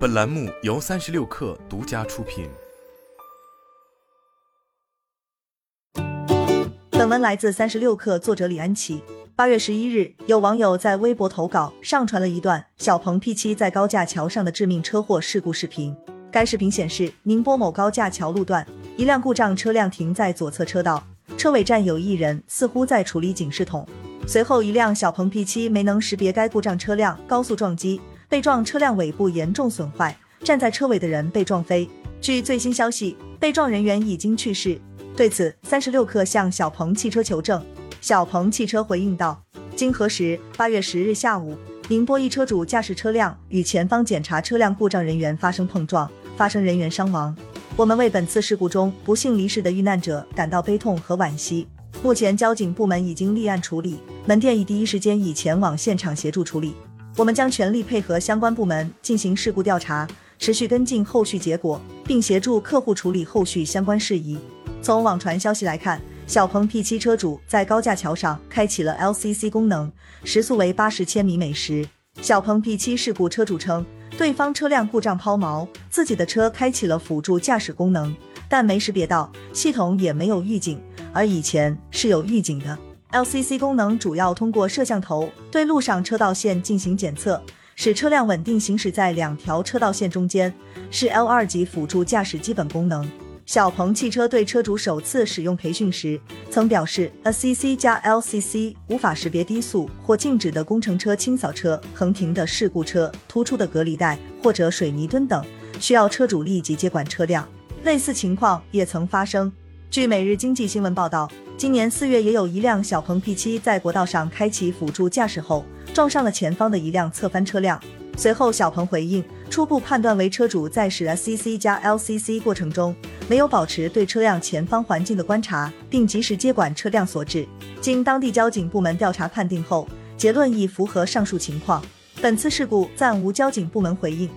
本栏目由三十六氪独家出品。本文来自三十六氪，作者李安琪。八月十一日，有网友在微博投稿，上传了一段小鹏 P7 在高架桥上的致命车祸事故视频。该视频显示，宁波某高架桥路段，一辆故障车辆停在左侧车道，车尾站有一人，似乎在处理警示筒。随后，一辆小鹏 P7 没能识别该故障车辆，高速撞击，被撞车辆尾部严重损坏，站在车尾的人被撞飞。据最新消息，被撞人员已经去世。对此，三十六氪向小鹏汽车求证，小鹏汽车回应道：经核实，八月十日下午，宁波一车主驾驶车辆与前方检查车辆故障人员发生碰撞，发生人员伤亡。我们为本次事故中不幸离世的遇难者感到悲痛和惋惜。目前，交警部门已经立案处理，门店已第一时间已前往现场协助处理。我们将全力配合相关部门进行事故调查，持续跟进后续结果，并协助客户处理后续相关事宜。从网传消息来看，小鹏 P7 车主在高架桥上开启了 LCC 功能，时速为八十千米每时。小鹏 P7 事故车主称，对方车辆故障抛锚，自己的车开启了辅助驾驶功能，但没识别到，系统也没有预警。而以前是有预警的。LCC 功能主要通过摄像头对路上车道线进行检测，使车辆稳定行驶在两条车道线中间，是 L2 级辅助驾驶基本功能。小鹏汽车对车主首次使用培训时，曾表示，ACC 加 LCC 无法识别低速或静止的工程车、清扫车、横停的事故车、突出的隔离带或者水泥墩等，需要车主立即接管车辆。类似情况也曾发生。据每日经济新闻报道，今年四月也有一辆小鹏 P7 在国道上开启辅助驾驶后，撞上了前方的一辆侧翻车辆。随后，小鹏回应，初步判断为车主在使 SCC 加 LCC 过程中，没有保持对车辆前方环境的观察，并及时接管车辆所致。经当地交警部门调查判定后，结论已符合上述情况。本次事故暂无交警部门回应。